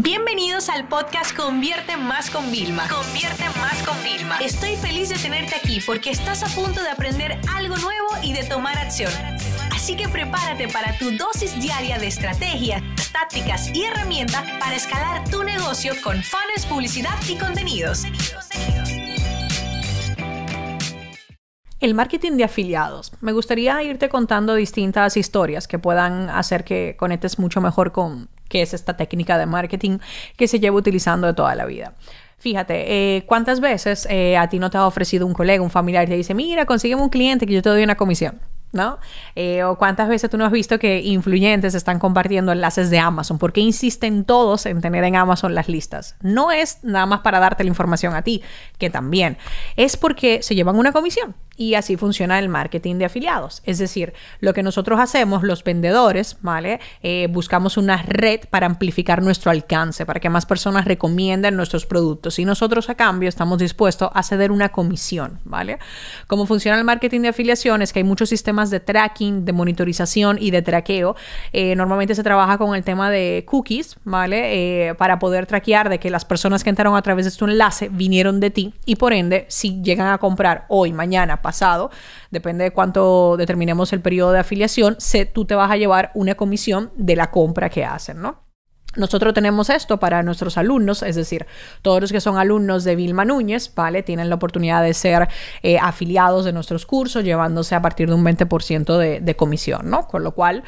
Bienvenidos al podcast Convierte Más con Vilma. Convierte Más con Vilma. Estoy feliz de tenerte aquí porque estás a punto de aprender algo nuevo y de tomar acción. Así que prepárate para tu dosis diaria de estrategias, tácticas y herramientas para escalar tu negocio con fans, publicidad y contenidos. El marketing de afiliados. Me gustaría irte contando distintas historias que puedan hacer que conectes mucho mejor con que es esta técnica de marketing que se lleva utilizando de toda la vida. Fíjate, eh, ¿cuántas veces eh, a ti no te ha ofrecido un colega, un familiar y te dice, mira, consígueme un cliente que yo te doy una comisión? ¿No? Eh, o cuántas veces tú no has visto que influyentes están compartiendo enlaces de Amazon, porque insisten todos en tener en Amazon las listas. No es nada más para darte la información a ti, que también, es porque se llevan una comisión. Y así funciona el marketing de afiliados. Es decir, lo que nosotros hacemos, los vendedores, ¿vale? Eh, buscamos una red para amplificar nuestro alcance, para que más personas recomienden nuestros productos. Y nosotros a cambio estamos dispuestos a ceder una comisión, ¿vale? Cómo funciona el marketing de afiliación es que hay muchos sistemas de tracking, de monitorización y de traqueo. Eh, normalmente se trabaja con el tema de cookies, ¿vale? Eh, para poder traquear de que las personas que entraron a través de tu enlace vinieron de ti y por ende, si llegan a comprar hoy, mañana, pasado, depende de cuánto determinemos el periodo de afiliación, se, tú te vas a llevar una comisión de la compra que hacen, ¿no? Nosotros tenemos esto para nuestros alumnos, es decir, todos los que son alumnos de Vilma Núñez, ¿vale? Tienen la oportunidad de ser eh, afiliados de nuestros cursos, llevándose a partir de un 20% de, de comisión, ¿no? Con lo cual,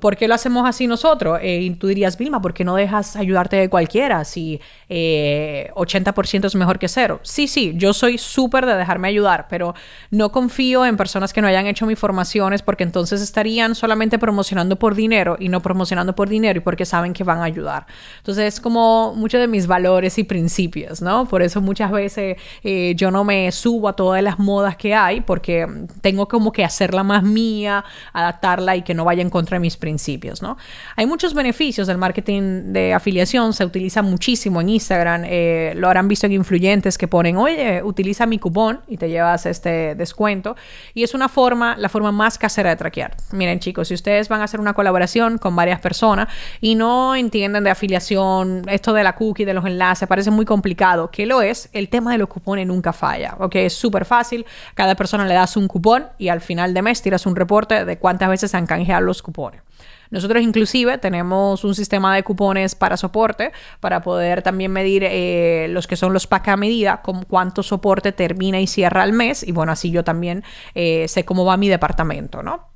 ¿Por qué lo hacemos así nosotros? Eh, tú dirías, Vilma, ¿por qué no dejas ayudarte de cualquiera si 80% eh, es mejor que cero? Sí, sí, yo soy súper de dejarme ayudar, pero no confío en personas que no hayan hecho mis formaciones porque entonces estarían solamente promocionando por dinero y no promocionando por dinero y porque saben que van a ayudar. Entonces es como muchos de mis valores y principios, ¿no? Por eso muchas veces eh, yo no me subo a todas las modas que hay porque tengo como que hacerla más mía, adaptarla y que no vaya en contra de mis principios, ¿no? Hay muchos beneficios del marketing de afiliación, se utiliza muchísimo en Instagram, eh, lo habrán visto en influyentes que ponen, oye, utiliza mi cupón y te llevas este descuento. Y es una forma, la forma más casera de traquear. Miren chicos, si ustedes van a hacer una colaboración con varias personas y no entienden de afiliación, esto de la cookie, de los enlaces, parece muy complicado, que lo es, el tema de los cupones nunca falla, ¿ok? Es súper fácil, cada persona le das un cupón y al final de mes tiras un reporte de cuántas veces han canjeado los cupones. Nosotros inclusive tenemos un sistema de cupones para soporte para poder también medir eh, los que son los pack a medida, con cuánto soporte termina y cierra al mes. Y bueno, así yo también eh, sé cómo va mi departamento, ¿no?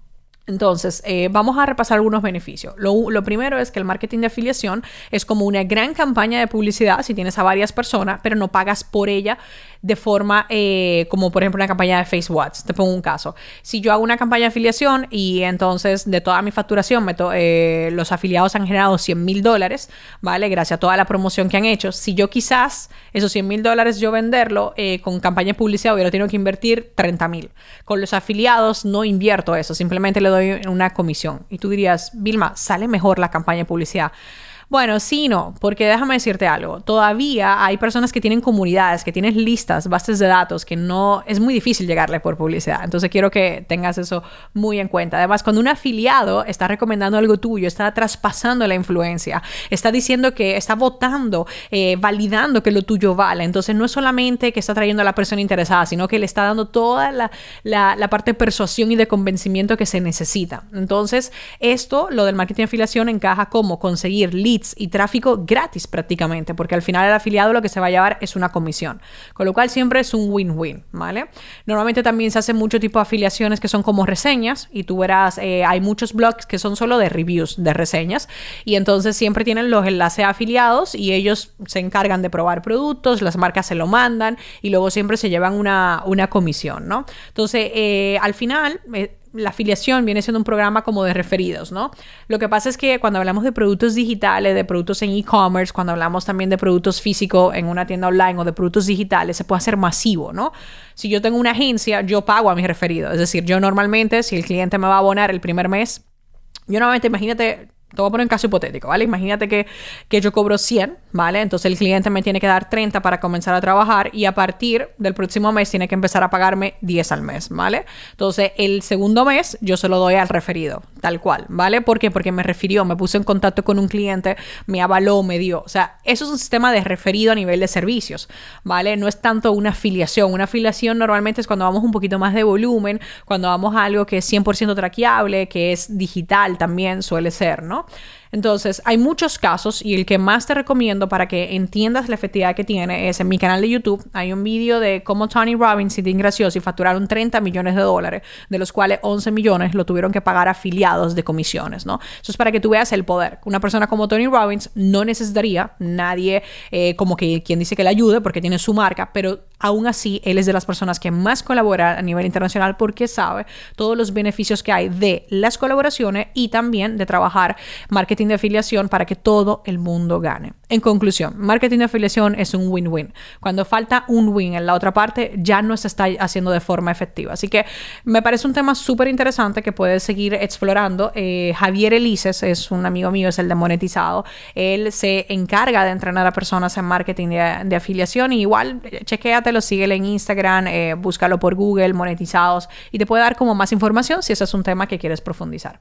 Entonces, eh, vamos a repasar algunos beneficios. Lo, primero es que el marketing de afiliación es como una gran campaña de publicidad si tienes a varias personas, pero no pagas por ella de forma eh, como por ejemplo una campaña de FaceWatch. Te pongo un caso. Si yo hago una campaña de afiliación y entonces de toda mi facturación eh, los afiliados han generado 100 mil dólares, ¿vale? Gracias a toda la promoción que han hecho. Si yo quizás esos 100 mil dólares yo venderlo con campaña de publicidad hubiera tenido que invertir 30 mil. Con los afiliados no invierto eso, simplemente le doy una comisión. Y tú dirías, Vilma, sale mejor la campaña de publicidad. Bueno, sí, no, porque déjame decirte algo. Todavía hay personas que tienen comunidades, que tienen listas, bases de datos, que no es muy difícil llegarle por publicidad. Entonces quiero que tengas eso muy en cuenta. Además, cuando un afiliado está recomendando algo tuyo, está traspasando la influencia, está diciendo que está votando, eh, validando que lo tuyo vale. Entonces no es solamente que está trayendo a la persona interesada, sino que le está dando toda la, la parte de persuasión y de convencimiento que se necesita. Entonces, esto, lo del marketing de afiliación, encaja como conseguir y tráfico gratis prácticamente, porque al final el afiliado lo que se va a llevar es una comisión. Con lo cual siempre es un win-win, ¿vale? Normalmente también se hacen mucho tipo de afiliaciones que son como reseñas y tú verás, eh, hay muchos blogs que son solo de reviews, de reseñas, y entonces siempre tienen los enlaces afiliados y ellos se encargan de probar productos, las marcas se lo mandan y luego siempre se llevan una, una comisión, ¿no? Entonces, eh, al final... Eh, la afiliación viene siendo un programa como de referidos, ¿no? Lo que pasa es que cuando hablamos de productos digitales, de productos en e-commerce, cuando hablamos también de productos físicos en una tienda online o de productos digitales, se puede hacer masivo, ¿no? Si yo tengo una agencia, yo pago a mis referidos. Es decir, yo normalmente, si el cliente me va a abonar el primer mes, yo normalmente, imagínate, te voy a poner un caso hipotético, ¿vale? Imagínate que, que, yo cobro 100, ¿vale? Entonces el cliente me tiene que dar 30 para comenzar a trabajar y a partir del próximo mes tiene que empezar a pagarme 10 al mes, ¿vale? Entonces el segundo mes yo se lo doy al referido, tal cual, ¿vale? ¿Por qué? Porque me refirió, me puse en contacto con un cliente, me avaló, me dio. O sea, eso es un sistema de referido a nivel de servicios, ¿vale? No es tanto una afiliación. Una afiliación normalmente es cuando vamos un poquito más de volumen, cuando vamos a algo que es 100% traqueable, que es digital también suele ser, ¿no? ¿no? Entonces, hay muchos casos y el que más te recomiendo para que entiendas la efectividad que tiene es en mi canal de YouTube. Hay un vídeo de cómo Tony Robbins y Tim Graciosi facturaron 30 millones de dólares, de los cuales 11 millones lo tuvieron que pagar afiliados de comisiones, ¿no? Eso es para que tú veas el poder. Una persona como Tony Robbins no necesitaría nadie eh, como que quien dice que le ayude porque tiene su marca, pero aún así él es de las personas que más colabora a nivel internacional porque sabe todos los beneficios que hay de las colaboraciones y también de trabajar marketing de afiliación para que todo el mundo gane. En conclusión, marketing de afiliación es un win-win. Cuando falta un win en la otra parte, ya no se está haciendo de forma efectiva. Así que me parece un tema súper interesante que puedes seguir explorando. Eh, Javier Elises es un amigo mío, es el de monetizado. Él se encarga de entrenar a personas en marketing de, afiliación. Y igual, eh, chequéatelo, síguele en Instagram, eh, búscalo por Google, monetizados, y te puede dar como más información si ese es un tema que quieres profundizar.